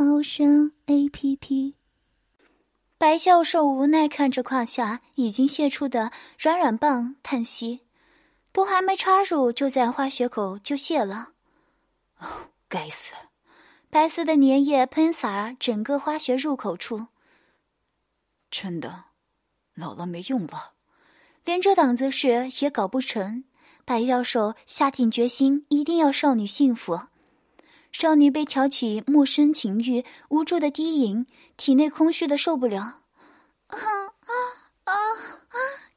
猫声 A P P。白教授无奈看着胯下已经泄出的软软棒，叹息：“都还没插入，就在花穴口就泄了。”哦，该死！白色的粘液喷洒整个花穴入口处。真的，老了没用了，连这档子事也搞不成。白教授下定决心，一定要少女幸福。少女被挑起陌生情欲，无助的低吟，体内空虚的受不了。啊啊啊！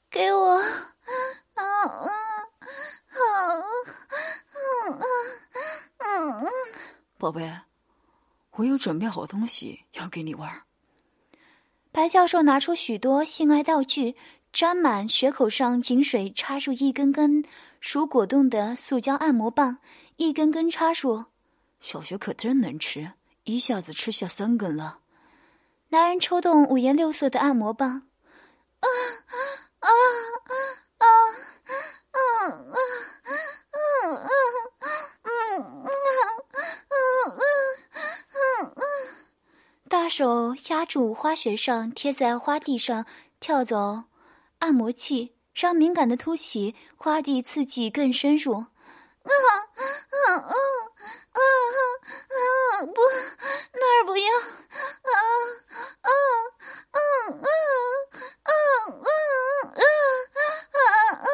给我！啊啊啊啊啊！宝贝，我有准备好东西要给你玩。白教授拿出许多性爱道具，沾满血口上井水，插入一根根。如果冻的塑胶按摩棒，一根根插入。小雪可真能吃，一下子吃下三根了。男人抽动五颜六色的按摩棒，啊啊啊啊！大手压住花穴上，贴在花地上，跳走按摩器，让敏感的凸起花地刺激更深入。啊啊啊啊啊啊！不，那儿不要，啊啊啊啊啊啊啊啊！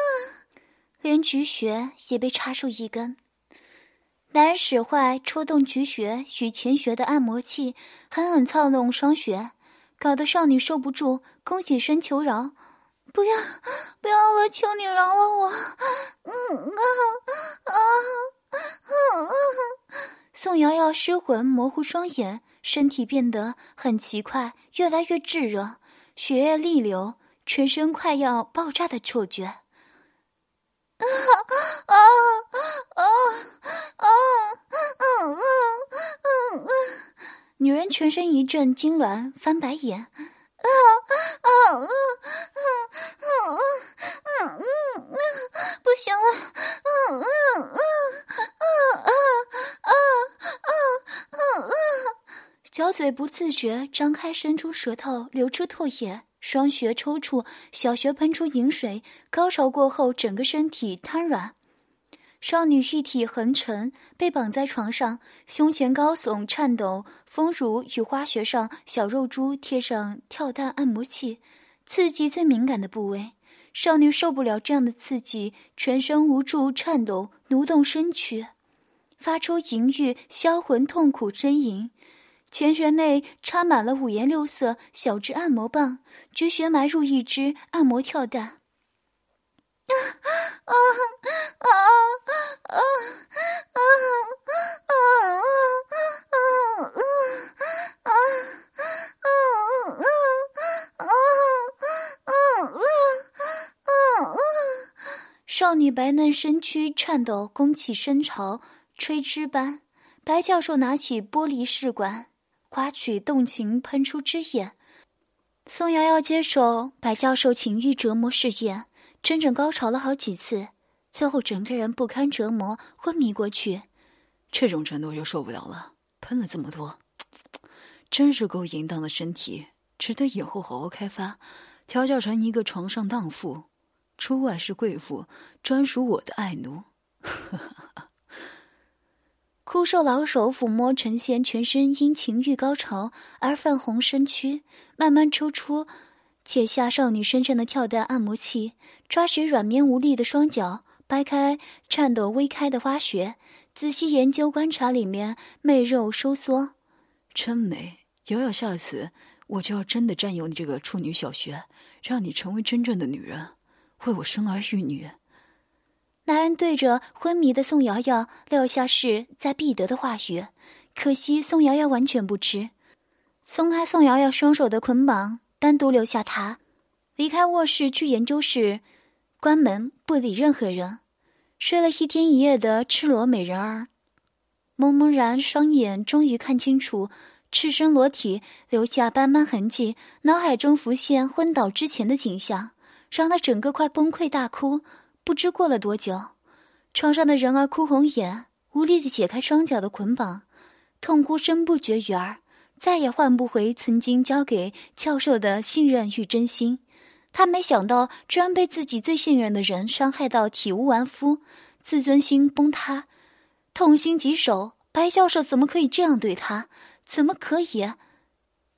连菊穴也被插入一根。男人使坏戳动菊穴与前穴的按摩器，狠狠操弄双穴，搞得少女受不住，弓起身求饶。不要，不要了！求你饶了我！嗯啊啊啊啊！宋瑶瑶失魂，模糊双眼，身体变得很奇怪，越来越炙热，血液逆流，全身快要爆炸的错觉。啊啊啊啊啊啊啊！女人全身一阵痉挛，翻白眼。啊啊啊啊啊啊啊啊！不行了！啊啊啊啊啊啊啊啊啊！小嘴不自觉张开，伸出舌头，流出唾液，双穴抽搐，小穴喷出饮水。高潮过后，整个身体瘫软。少女玉体横陈，被绑在床上，胸前高耸颤抖，丰乳与花穴上小肉珠贴上跳蛋按摩器，刺激最敏感的部位。少女受不了这样的刺激，全身无助颤抖，蠕动身躯，发出淫欲销魂痛苦呻吟。前穴内插满了五颜六色小只按摩棒，菊穴埋入一只按摩跳蛋。啊啊啊啊啊啊啊啊啊啊啊啊！少女白嫩身躯颤抖，弓起身朝，吹枝般。白教授拿起玻璃试管，刮取动情，喷出汁液。宋瑶瑶接手白教授情欲折磨试验。整整高潮了好几次，最后整个人不堪折磨，昏迷过去。这种程度就受不了了，喷了这么多，真是够淫荡的身体，值得以后好好开发，调教成一个床上荡妇，出外是贵妇，专属我的爱奴。枯瘦老手抚摸陈贤全身因情欲高潮而泛红身躯，慢慢抽出。解下少女身上的跳蛋按摩器，抓取软绵无力的双脚，掰开颤抖微开的花穴，仔细研究观察里面媚肉收缩，真美！瑶瑶，下次我就要真的占有你这个处女小穴，让你成为真正的女人，为我生儿育女。男人对着昏迷的宋瑶瑶撂下势在必得的话语，可惜宋瑶瑶完全不知。松开宋瑶瑶双手的捆绑，单独留下她，离开卧室去研究室，关门不理任何人。睡了一天一夜的赤裸美人儿，蒙蒙然双眼终于看清楚赤身裸体，留下斑斑痕迹，脑海中浮现昏倒之前的景象，让他整个快崩溃大哭。不知过了多久，床上的人儿哭红眼，无力的解开双脚的捆绑，痛哭声不绝于耳。再也换不回曾经交给教授的信任与真心，他没想到居然被自己最信任的人伤害到体无完肤，自尊心崩塌，痛心疾首。白教授怎么可以这样对他？怎么可以？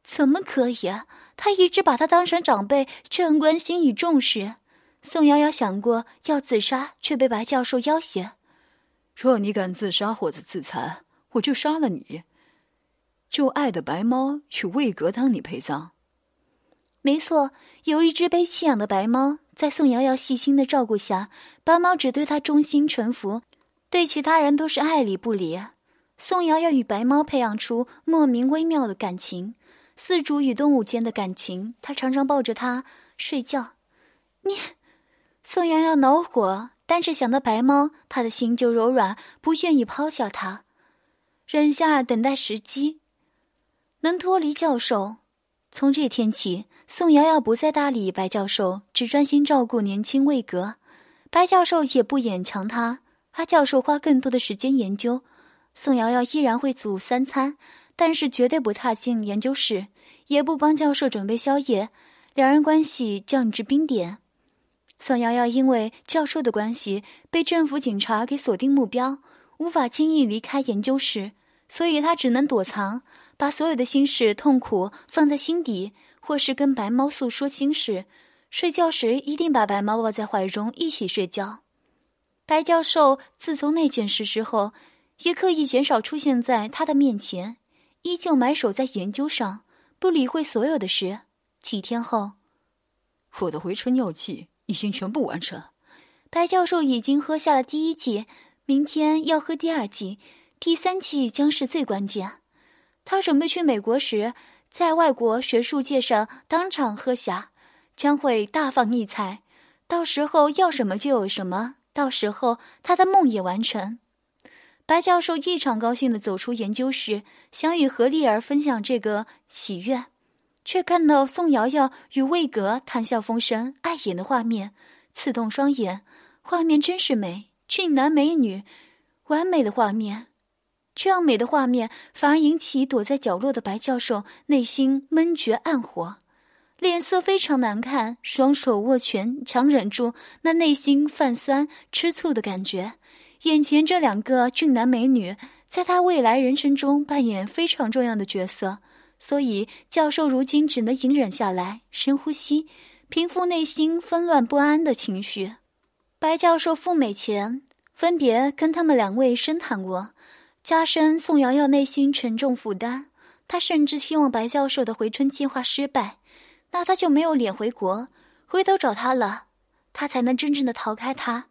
怎么可以？他一直把他当成长辈，这样关心与重视。宋瑶瑶想过要自杀，却被白教授要挟：“若你敢自杀或者自残，我就杀了你。”就爱的白猫去魏格当你陪葬。没错，有一只被弃养的白猫，在宋瑶瑶细心的照顾下，白猫只对它忠心臣服，对其他人都是爱理不理。宋瑶瑶与白猫培养出莫名微妙的感情，饲主与动物间的感情。她常常抱着它睡觉。你，宋瑶瑶恼火，但是想到白猫，她的心就柔软，不愿意抛下它，忍下等待时机。能脱离教授，从这天起，宋瑶瑶不再搭理白教授，只专心照顾年轻魏格。白教授也不勉强他，而教授花更多的时间研究。宋瑶瑶依然会煮三餐，但是绝对不踏进研究室，也不帮教授准备宵夜，两人关系降至冰点。宋瑶瑶因为教授的关系，被政府警察给锁定目标，无法轻易离开研究室，所以她只能躲藏。把所有的心事、痛苦放在心底，或是跟白猫诉说心事。睡觉时一定把白猫抱在怀中一起睡觉。白教授自从那件事之后，也刻意减少出现在他的面前，依旧埋首在研究上，不理会所有的事。几天后，我的回春药剂已经全部完成。白教授已经喝下了第一剂，明天要喝第二剂，第三剂将是最关键。他准备去美国时，在外国学术界上当场喝下，将会大放异彩。到时候要什么就有什么，到时候他的梦也完成。白教授异常高兴地走出研究室，想与何丽儿分享这个喜悦，却看到宋瑶瑶与魏格谈笑风生、碍眼的画面，刺痛双眼。画面真是美，俊男美女，完美的画面。这样美的画面，反而引起躲在角落的白教授内心闷绝暗火，脸色非常难看，双手握拳，强忍住那内心泛酸吃醋的感觉。眼前这两个俊男美女，在他未来人生中扮演非常重要的角色，所以教授如今只能隐忍下来，深呼吸，平复内心纷乱不安的情绪。白教授赴美前，分别跟他们两位深谈过。加深宋瑶瑶内心沉重负担，她甚至希望白教授的回春计划失败，那他就没有脸回国，回头找他了，他才能真正的逃开他。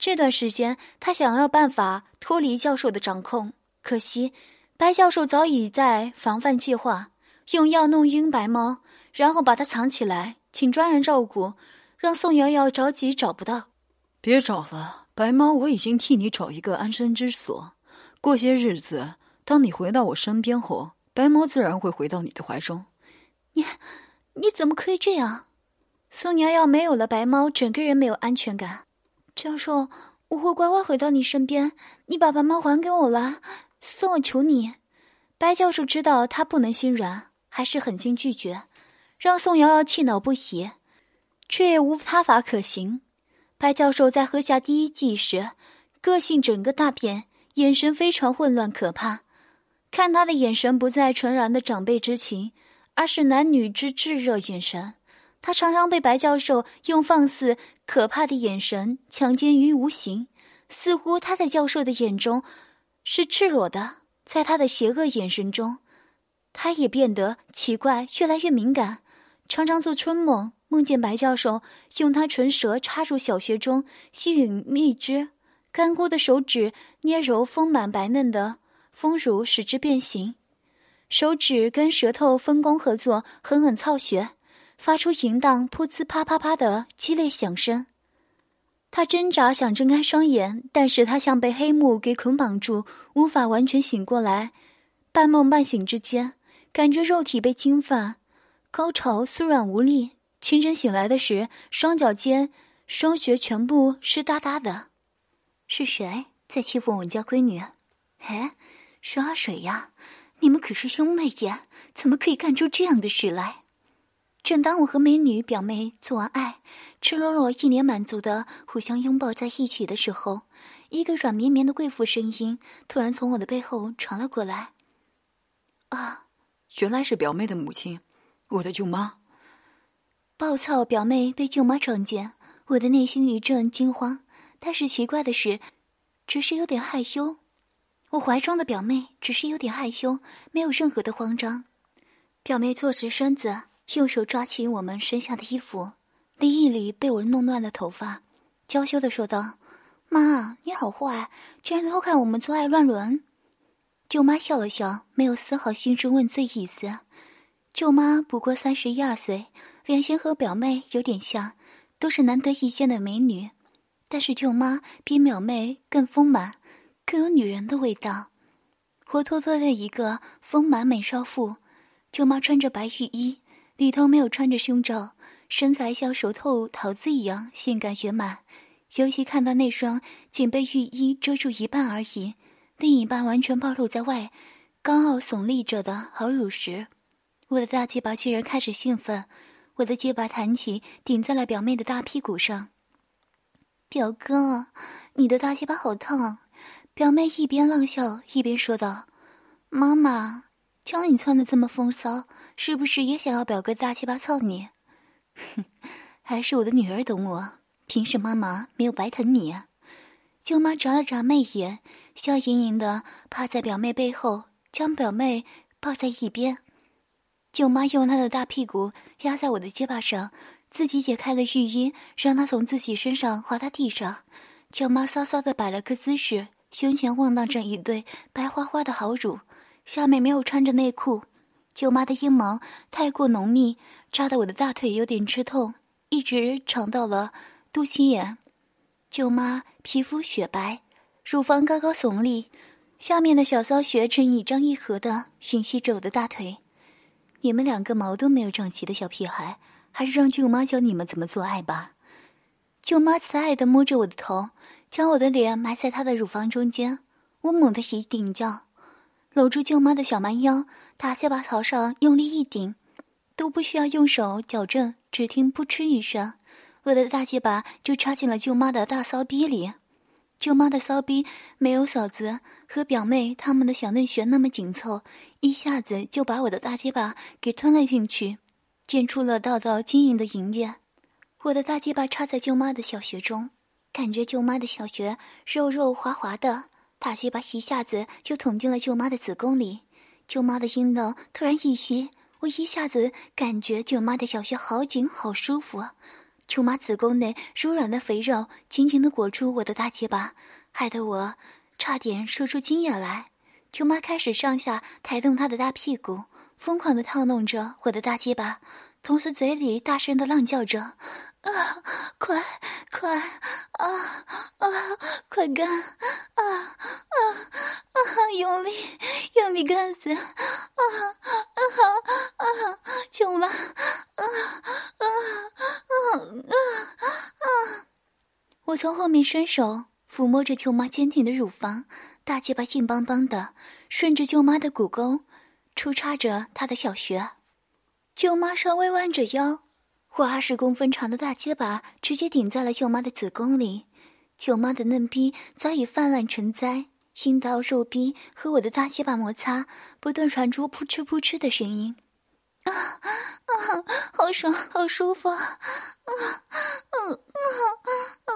这段时间，他想要办法脱离教授的掌控，可惜白教授早已在防范计划，用药弄晕白猫，然后把它藏起来，请专人照顾，让宋瑶瑶着急找不到。别找了，白猫，我已经替你找一个安身之所。过些日子，当你回到我身边后，白猫自然会回到你的怀中。你，你怎么可以这样？宋瑶瑶没有了白猫，整个人没有安全感。教授，我会乖乖回到你身边。你把白猫还给我了，算我求你。白教授知道他不能心软，还是狠心拒绝，让宋瑶瑶气恼不已，却也无他法可行。白教授在喝下第一剂时，个性整个大变。眼神非常混乱可怕，看他的眼神不再纯然的长辈之情，而是男女之炙热眼神。他常常被白教授用放肆可怕的眼神强奸于无形，似乎他在教授的眼中是赤裸的。在他的邪恶眼神中，他也变得奇怪，越来越敏感，常常做春梦，梦见白教授用他唇舌插入小穴中吸吮蜜汁。干枯的手指捏揉丰满白嫩的丰乳，使之变形。手指跟舌头分工合作，狠狠操穴，发出淫荡噗呲啪啪啪的激烈响声。他挣扎想睁开双眼，但是他像被黑幕给捆绑住，无法完全醒过来。半梦半醒之间，感觉肉体被侵犯，高潮酥软无力。清晨醒来的时，双脚间、双穴全部湿哒哒的。是谁在欺负我们家闺女？哎，是阿水呀！你们可是兄妹呀，怎么可以干出这样的事来？正当我和美女表妹做完爱，赤裸裸、一脸满足的互相拥抱在一起的时候，一个软绵绵的贵妇声音突然从我的背后传了过来：“啊，原来是表妹的母亲，我的舅妈。”暴躁表妹被舅妈撞见，我的内心一阵惊慌，但是奇怪的是，只是有点害羞。我怀中的表妹只是有点害羞，没有任何的慌张。表妹坐直身子。用手抓起我们身下的衣服，理一理被我弄乱的头发，娇羞的说道：“妈，你好坏，竟然偷看我们做爱乱伦。”舅妈笑了笑，没有丝毫兴师问罪意思。舅妈不过三十一二岁，脸型和表妹有点像，都是难得一见的美女，但是舅妈比表妹更丰满，更有女人的味道，活脱脱的一个丰满美少妇。舅妈穿着白浴衣。里头没有穿着胸罩，身材像熟透桃子一样性感圆满，尤其看到那双仅被浴衣遮住一半而已，另一半完全暴露在外，高傲耸立着的好乳时，我的大鸡巴竟然开始兴奋，我的鸡巴弹起，顶在了表妹的大屁股上。表哥，你的大鸡巴好烫啊！表妹一边浪笑一边说道：“妈妈。”瞧你穿的这么风骚，是不是也想要表哥大鸡巴操你？哼，还是我的女儿懂我。平时妈妈没有白疼你。舅妈眨了眨媚眼，笑盈盈的趴在表妹背后，将表妹抱在一边。舅妈用她的大屁股压在我的肩膀上，自己解开了浴衣，让她从自己身上滑到地上。舅妈骚骚的摆了个姿势，胸前晃荡着一对白花花的好乳。下面没有穿着内裤，舅妈的阴毛太过浓密，扎得我的大腿有点吃痛，一直长到了肚脐眼。舅妈皮肤雪白，乳房高高耸立，下面的小骚穴正一张一合的吮吸着我的大腿。你们两个毛都没有长齐的小屁孩，还是让舅妈教你们怎么做爱吧。舅妈慈爱的摸着我的头，将我的脸埋在她的乳房中间，我猛地一顶叫。搂住舅妈的小蛮腰，大下巴朝上用力一顶，都不需要用手矫正，只听“噗嗤”一声，我的大鸡巴就插进了舅妈的大骚逼里。舅妈的骚逼没有嫂子和表妹他们的小嫩穴那么紧凑，一下子就把我的大鸡巴给吞了进去，溅出了道道晶莹的银液。我的大鸡巴插在舅妈的小穴中，感觉舅妈的小穴肉肉滑滑的。大鸡巴一下子就捅进了舅妈的子宫里，舅妈的阴道突然一吸，我一下子感觉舅妈的小穴好紧好舒服，舅妈子宫内柔软的肥肉紧紧的裹住我的大鸡巴，害得我差点说出精液来。舅妈开始上下抬动她的大屁股，疯狂的套弄着我的大鸡巴，同时嘴里大声的浪叫着。啊，快快啊啊，快干啊啊啊！用力用力干死啊啊啊！舅妈啊啊啊啊啊！我从后面伸手抚摸着舅妈坚挺的乳房，大鸡巴硬邦邦的，顺着舅妈的骨沟出插着他的小穴。舅妈稍微弯着腰。我二十公分长的大结巴直接顶在了舅妈的子宫里，舅妈的嫩逼早已泛滥成灾，阴道、肉逼和我的大结巴摩擦，不断传出扑哧扑哧的声音。啊啊，好爽，好舒服啊！啊啊啊啊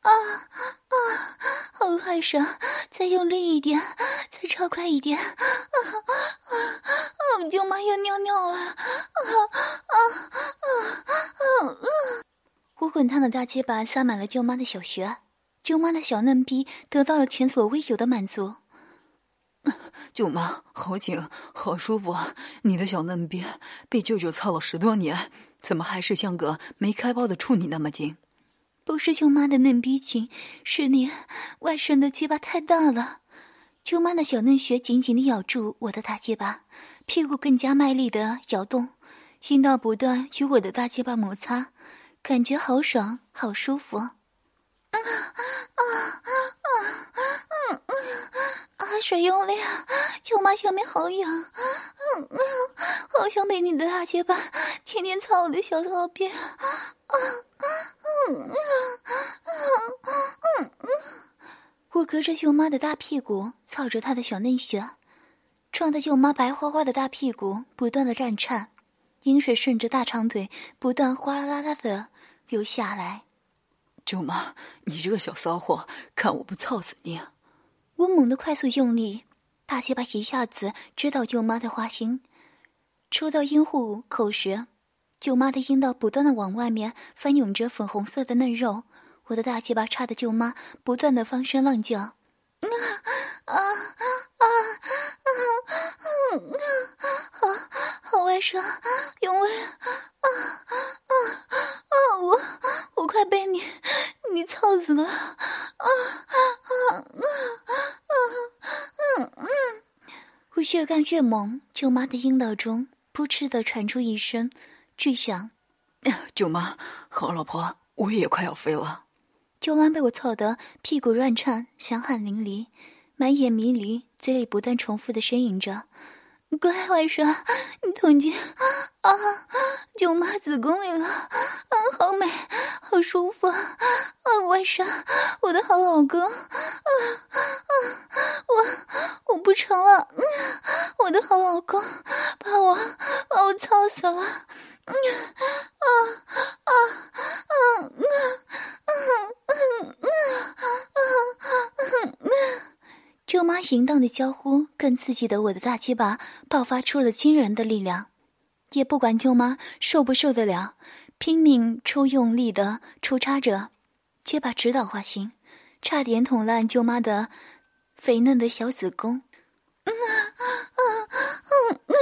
啊啊！好害爽，再用力一点，再超快一点！啊啊啊！舅妈要尿尿了！啊啊啊啊啊！我滚烫的大鸡巴塞满了舅妈的小穴，舅妈的小嫩逼得到了前所未有的满足。舅妈，好紧，好舒服！你的小嫩逼被舅舅操了十多年，怎么还是像个没开包的处女那么紧？不是舅妈的嫩逼紧，是你外甥的鸡巴太大了。舅妈的小嫩穴紧紧的咬住我的大鸡巴，屁股更加卖力的摇动，阴道不断与我的大鸡巴摩擦，感觉好爽，好舒服。啊啊啊啊啊！海水用力，舅妈下面好痒，嗯嗯，好想被你的大结巴天天操我的小骚逼，啊啊啊啊啊啊，我隔着舅妈的大屁股操着她的小嫩穴，撞得舅妈白花花的大屁股不断的乱颤，阴水顺着大长腿不断哗啦啦的流下来。舅妈，你这个小骚货，看我不操死你！我猛地快速用力，大鸡巴一下子知道舅妈的花心。抽到阴户口时，舅妈的阴道不断的往外面翻涌着粉红色的嫩肉，我的大鸡巴插的舅妈不断的放声浪叫：“啊啊啊啊啊啊！好，好外甥，用力！啊啊啊！我我快被你你操死了！啊啊啊！”我越干越猛，舅妈的阴道中扑哧的传出一声巨响。舅妈，好老婆，我也快要飞了。舅妈被我操得屁股乱颤，香汗淋漓，满眼迷离，嘴里不断重复的呻吟着。乖外甥，你捅进啊，舅妈子宫里了，啊，好美，好舒服，啊，外甥，我的好老公，啊啊，我我不成了，我的好老公，把我把我操死了，啊啊啊啊啊啊啊啊啊！舅妈淫荡的娇呼，更刺激的我的大鸡巴爆发出了惊人的力量，也不管舅妈受不受得了，拼命抽用力的抽插着，结巴直捣花心，差点捅烂舅妈的肥嫩的小子宫。嗯啊啊嗯啊！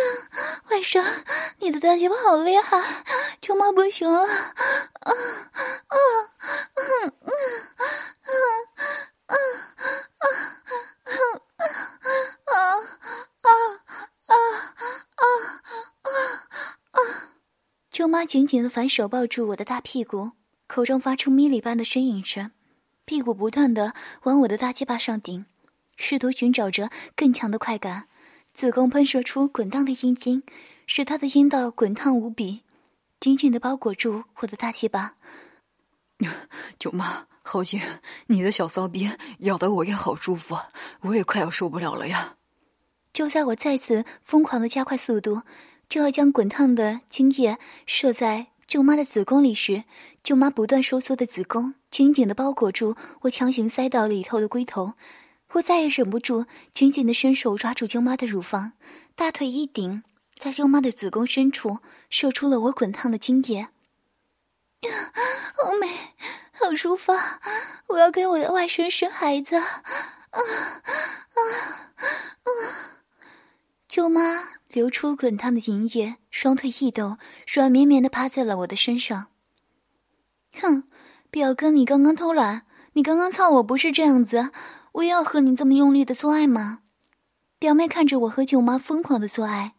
外甥，你的大鸡巴好厉害，舅妈不行了！啊啊啊嗯啊啊啊啊啊！啊啊啊啊啊啊啊！舅妈紧紧的反手抱住我的大屁股，口中发出咪咪般的呻吟声，屁股不断的往我的大鸡巴上顶，试图寻找着更强的快感。子宫喷射出滚烫的阴茎，使她的阴道滚烫无比，紧紧的包裹住我的大鸡巴。舅妈。好紧，你的小骚逼咬得我也好舒服，我也快要受不了了呀！就在我再次疯狂的加快速度，就要将滚烫的精液射在舅妈的子宫里时，舅妈不断收缩的子宫紧紧的包裹住我强行塞到里头的龟头，我再也忍不住，紧紧的伸手抓住舅妈的乳房，大腿一顶，在舅妈的子宫深处射出了我滚烫的精液，好美！好舒服，我要给我的外甥生孩子。啊啊啊！舅妈流出滚烫的银液，双腿一抖，软绵绵的趴在了我的身上。哼，表哥，你刚刚偷懒，你刚刚操我不是这样子，我要和你这么用力的做爱吗？表妹看着我和舅妈疯狂的做爱，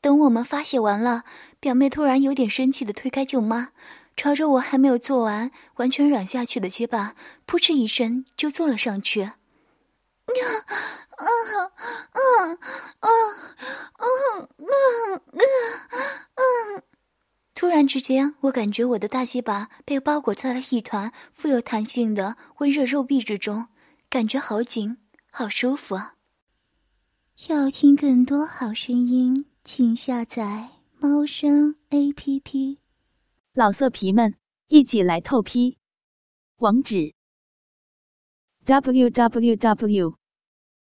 等我们发泄完了，表妹突然有点生气的推开舅妈。朝着我还没有做完、完全软下去的结巴，扑哧一声就坐了上去。啊啊啊啊啊啊啊！突然之间，我感觉我的大鸡巴被包裹在了一团富有弹性的温热肉壁之中，感觉好紧、好舒服啊。要听更多好声音，请下载猫声 A P P。老色皮们，一起来透批！网址：w w w